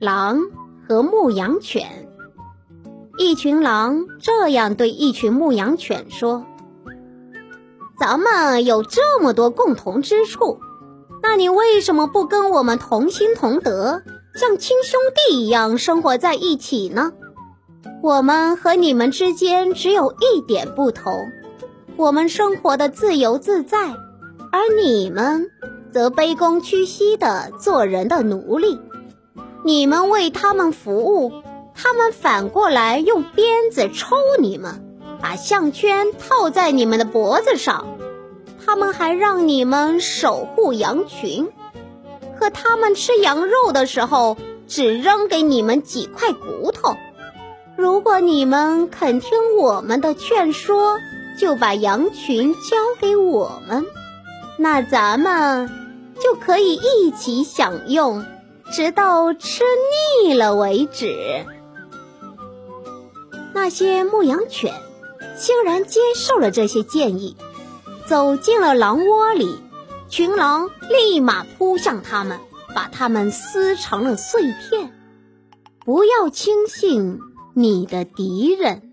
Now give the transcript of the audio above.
狼和牧羊犬。一群狼这样对一群牧羊犬说：“咱们有这么多共同之处，那你为什么不跟我们同心同德，像亲兄弟一样生活在一起呢？我们和你们之间只有一点不同，我们生活的自由自在，而你们则卑躬屈膝的做人的奴隶。你们为他们服务。”他们反过来用鞭子抽你们，把项圈套在你们的脖子上。他们还让你们守护羊群，可他们吃羊肉的时候只扔给你们几块骨头。如果你们肯听我们的劝说，就把羊群交给我们，那咱们就可以一起享用，直到吃腻了为止。那些牧羊犬欣然接受了这些建议，走进了狼窝里。群狼立马扑向他们，把他们撕成了碎片。不要轻信你的敌人。